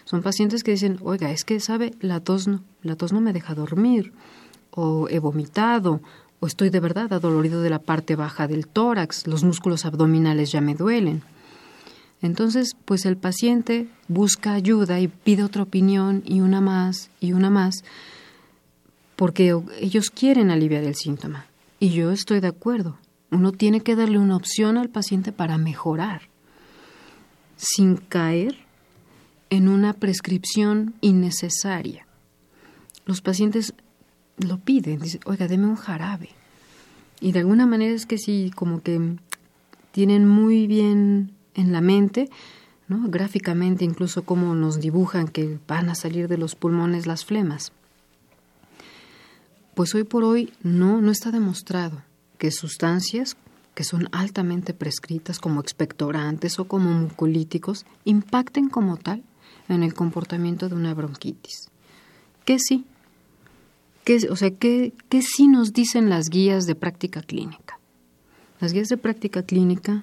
Son pacientes que dicen, oiga, es que sabe, la tos no, la tos no me deja dormir, o he vomitado, o estoy de verdad adolorido de la parte baja del tórax, los músculos abdominales ya me duelen. Entonces, pues el paciente busca ayuda y pide otra opinión y una más y una más, porque ellos quieren aliviar el síntoma. Y yo estoy de acuerdo. Uno tiene que darle una opción al paciente para mejorar, sin caer en una prescripción innecesaria. Los pacientes lo piden, dicen, oiga, deme un jarabe. Y de alguna manera es que sí, como que tienen muy bien en la mente, ¿no? gráficamente incluso cómo nos dibujan que van a salir de los pulmones las flemas. Pues hoy por hoy no, no está demostrado que sustancias que son altamente prescritas como expectorantes o como mucolíticos impacten como tal en el comportamiento de una bronquitis. ¿Qué sí? o sea, ¿qué, ¿qué sí nos dicen las guías de práctica clínica? Las guías de práctica clínica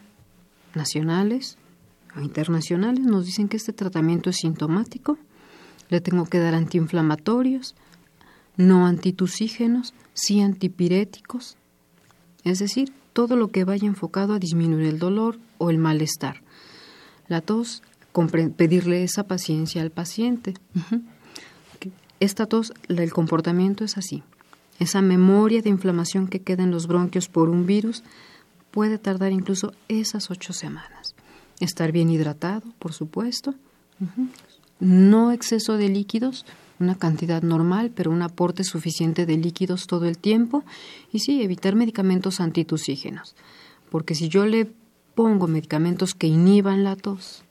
nacionales o internacionales nos dicen que este tratamiento es sintomático, le tengo que dar antiinflamatorios, no antitusígenos, sí antipiréticos, es decir, todo lo que vaya enfocado a disminuir el dolor o el malestar. La tos, pedirle esa paciencia al paciente. Esta tos, el comportamiento es así. Esa memoria de inflamación que queda en los bronquios por un virus puede tardar incluso esas ocho semanas. Estar bien hidratado, por supuesto. No exceso de líquidos, una cantidad normal, pero un aporte suficiente de líquidos todo el tiempo. Y sí, evitar medicamentos antitusígenos. Porque si yo le pongo medicamentos que inhiban la tos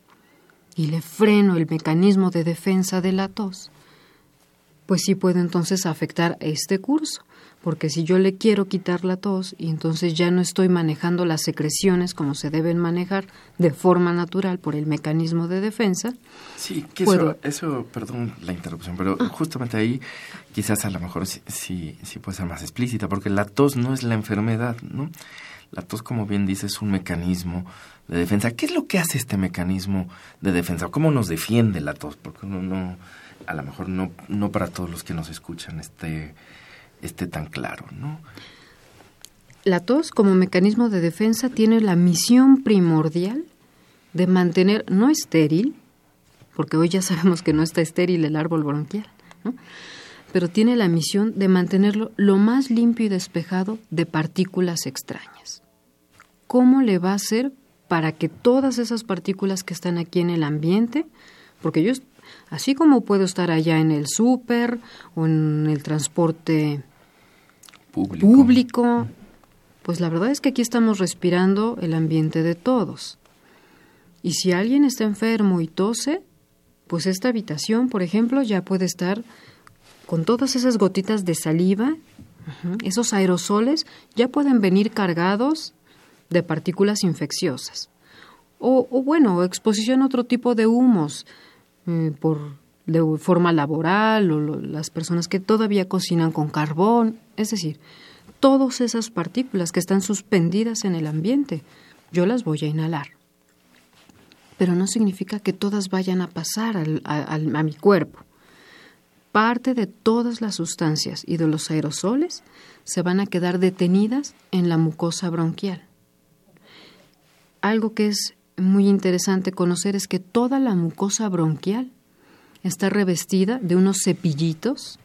y le freno el mecanismo de defensa de la tos, pues sí puede entonces afectar este curso, porque si yo le quiero quitar la tos y entonces ya no estoy manejando las secreciones como se deben manejar de forma natural por el mecanismo de defensa. Sí, que eso, eso, perdón la interrupción, pero ah. justamente ahí quizás a lo mejor sí, sí, sí puede ser más explícita, porque la tos no es la enfermedad, ¿no? La tos, como bien dice, es un mecanismo de defensa. ¿Qué es lo que hace este mecanismo de defensa? ¿Cómo nos defiende la tos? Porque uno no a lo mejor no, no para todos los que nos escuchan esté, esté tan claro, ¿no? La tos como mecanismo de defensa tiene la misión primordial de mantener no estéril, porque hoy ya sabemos que no está estéril el árbol bronquial, ¿no? pero tiene la misión de mantenerlo lo más limpio y despejado de partículas extrañas. ¿Cómo le va a hacer para que todas esas partículas que están aquí en el ambiente, porque yo Así como puedo estar allá en el súper o en el transporte público. pues la verdad es que aquí estamos respirando el ambiente de todos. Y si alguien está enfermo y tose, pues esta habitación, por ejemplo, ya puede estar con todas esas gotitas de saliva, esos aerosoles ya pueden venir cargados de partículas infecciosas. O, o bueno, exposición a otro tipo de humos, eh, por de forma laboral o las personas que todavía cocinan con carbón, es decir, todas esas partículas que están suspendidas en el ambiente, yo las voy a inhalar. Pero no significa que todas vayan a pasar a mi cuerpo. Parte de todas las sustancias y de los aerosoles se van a quedar detenidas en la mucosa bronquial. Algo que es muy interesante conocer es que toda la mucosa bronquial está revestida de unos cepillitos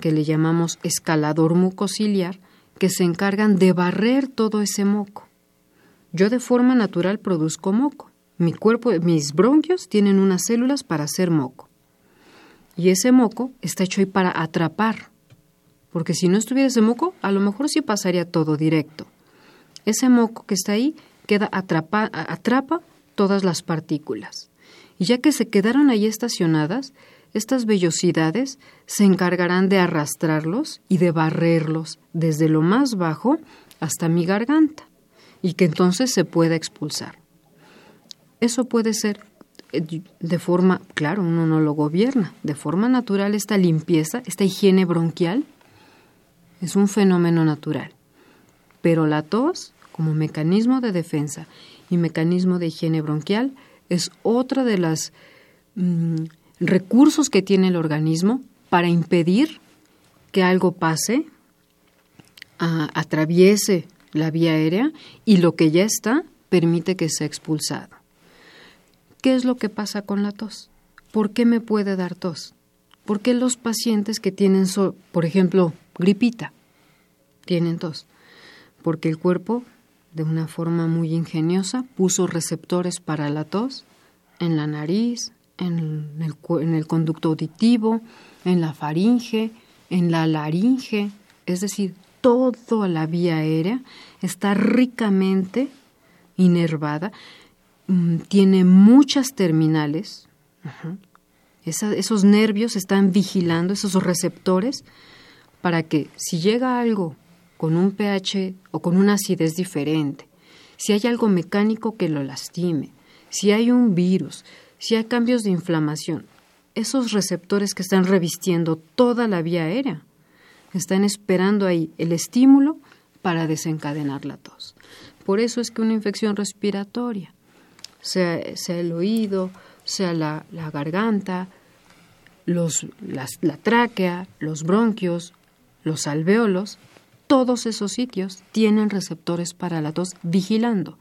que le llamamos escalador mucociliar que se encargan de barrer todo ese moco. Yo de forma natural produzco moco. Mi cuerpo, mis bronquios tienen unas células para hacer moco. Y ese moco está hecho ahí para atrapar. Porque si no estuviera ese moco, a lo mejor sí pasaría todo directo. Ese moco que está ahí queda atrapa, atrapa todas las partículas. Y ya que se quedaron ahí estacionadas, estas vellosidades se encargarán de arrastrarlos y de barrerlos desde lo más bajo hasta mi garganta y que entonces se pueda expulsar. Eso puede ser eh, de forma, claro, uno no lo gobierna, de forma natural esta limpieza, esta higiene bronquial, es un fenómeno natural. Pero la tos, como mecanismo de defensa y mecanismo de higiene bronquial, es otra de los mm, recursos que tiene el organismo para impedir que algo pase, atraviese la vía aérea y lo que ya está permite que sea expulsado. ¿Qué es lo que pasa con la tos? ¿Por qué me puede dar tos? ¿Por qué los pacientes que tienen, por ejemplo, gripita, tienen tos? Porque el cuerpo, de una forma muy ingeniosa, puso receptores para la tos en la nariz, en el, conducto auditivo, en la faringe, en la laringe, es decir, toda la vía aérea está ricamente inervada. Mm, tiene muchas terminales. esos nervios están vigilando esos receptores para que si llega algo con un pH o con una acidez diferente, si hay algo mecánico que lo lastime, si hay un virus, si hay cambios de inflamación, esos receptores que están revistiendo toda la vía aérea están esperando ahí el estímulo para desencadenar la tos. Por eso es que una infección respiratoria sea, el oído, sea la, garganta, los, la tráquea, los bronquios, los alveolos, todos esos sitios tienen receptores para la tos vigilando,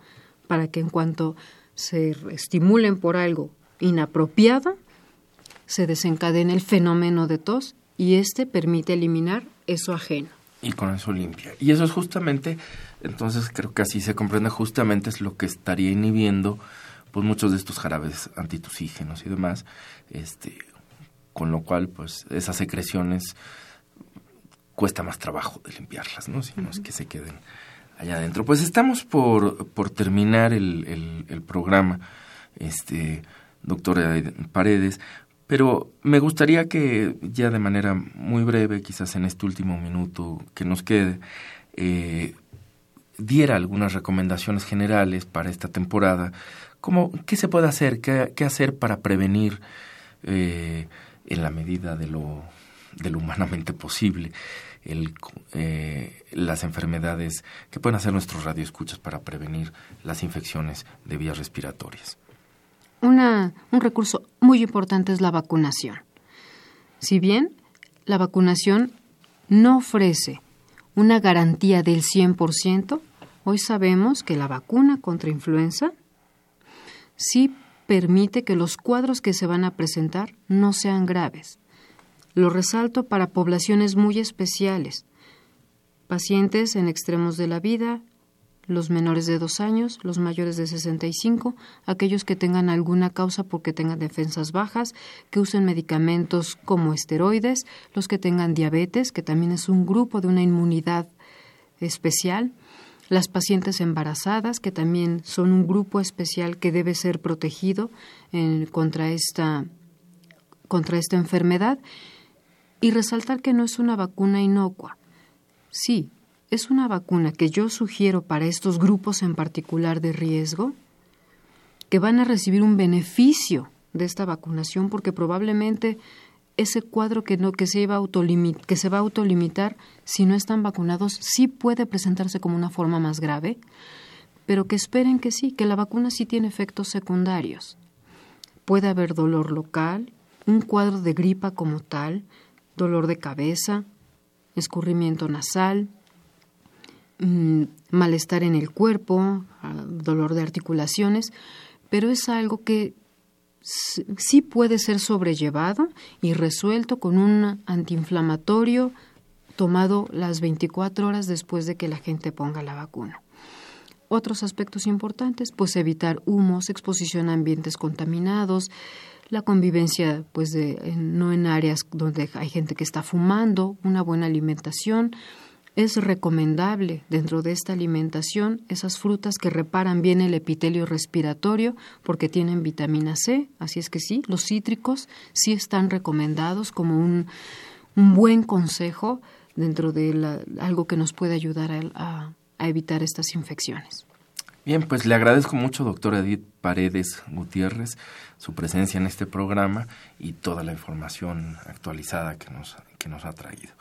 para que en cuanto se estimulen por algo inapropiado, se desencadene el fenómeno de tos y este permite eliminar eso ajeno. Y con eso limpia. Y eso es justamente, entonces creo que así se comprende, justamente es lo que estaría inhibiendo pues muchos de estos jarabes antitusígenos y demás, este, con lo cual pues esas secreciones cuesta más trabajo de limpiarlas, ¿no? Si no es que se queden allá adentro. Pues estamos por, por terminar el, el, programa, este, doctora Paredes, pero me gustaría que ya de manera muy breve, quizás en este último minuto que nos quede, eh, diera algunas recomendaciones generales para esta temporada ¿Cómo, ¿Qué se puede hacer? ¿Qué, hacer para prevenir eh, en la medida de lo, de lo humanamente posible eh, las enfermedades que pueden hacer nuestros radioescuchas para prevenir las infecciones de vías respiratorias? Una, un recurso muy importante es la vacunación. Si bien la vacunación no ofrece una garantía del 100%, hoy sabemos que la vacuna contra influenza sí permite que los cuadros que se van a presentar no sean graves. Lo resalto para poblaciones muy especiales, pacientes en extremos de la vida, los menores de dos años, los mayores de 65, aquellos que tengan alguna causa porque tengan defensas bajas, que usen medicamentos como esteroides, los que tengan diabetes, que también es un grupo de una inmunidad especial, las pacientes embarazadas, que también son un grupo especial que debe ser protegido contra, esta, contra esta enfermedad, y resaltar que no es una vacuna inocua. Sí, es una vacuna que yo sugiero para estos grupos en particular de riesgo, que van a recibir un beneficio de esta vacunación porque probablemente ese cuadro que no que se va a que se va a autolimitar si no están vacunados sí puede presentarse como una forma más grave, pero que esperen que sí, que la vacuna sí tiene efectos secundarios. Puede haber dolor local, un cuadro de gripa como tal, dolor de cabeza, escurrimiento nasal, mm, malestar en el cuerpo, ah, dolor de articulaciones, pero es algo que sí puede ser sobrellevado y resuelto con un antiinflamatorio tomado las 24 horas después de que la gente ponga la vacuna. Otros aspectos importantes, pues evitar humos, exposición a ambientes contaminados, la convivencia, pues de, no en áreas donde hay gente que está fumando, una buena alimentación, es recomendable dentro de esta alimentación esas frutas que reparan bien el epitelio respiratorio porque tienen vitamina C, así es que sí, los cítricos sí están recomendados como un, buen consejo dentro de algo que nos puede ayudar a evitar estas infecciones. Bien, pues le agradezco mucho, doctora Edith Paredes Gutiérrez, su presencia en este programa y toda la información actualizada que nos, que nos ha traído.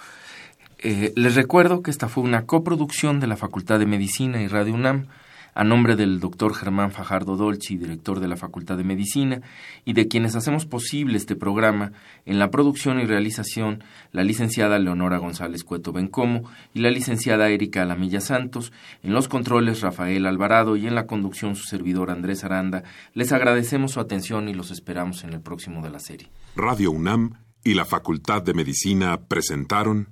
Eh, les recuerdo que esta fue una coproducción de la Facultad de Medicina y Radio UNAM. A nombre del doctor Germán Fajardo Dolci, director de la Facultad de Medicina, y de quienes hacemos posible este programa, en la producción y realización, la licenciada Leonora González Cueto Bencomo y la licenciada Erika Alamilla Santos, en los controles Rafael Alvarado y en la conducción su servidor Andrés Aranda, les agradecemos su atención y los esperamos en el próximo de la serie. Radio UNAM y la Facultad de Medicina presentaron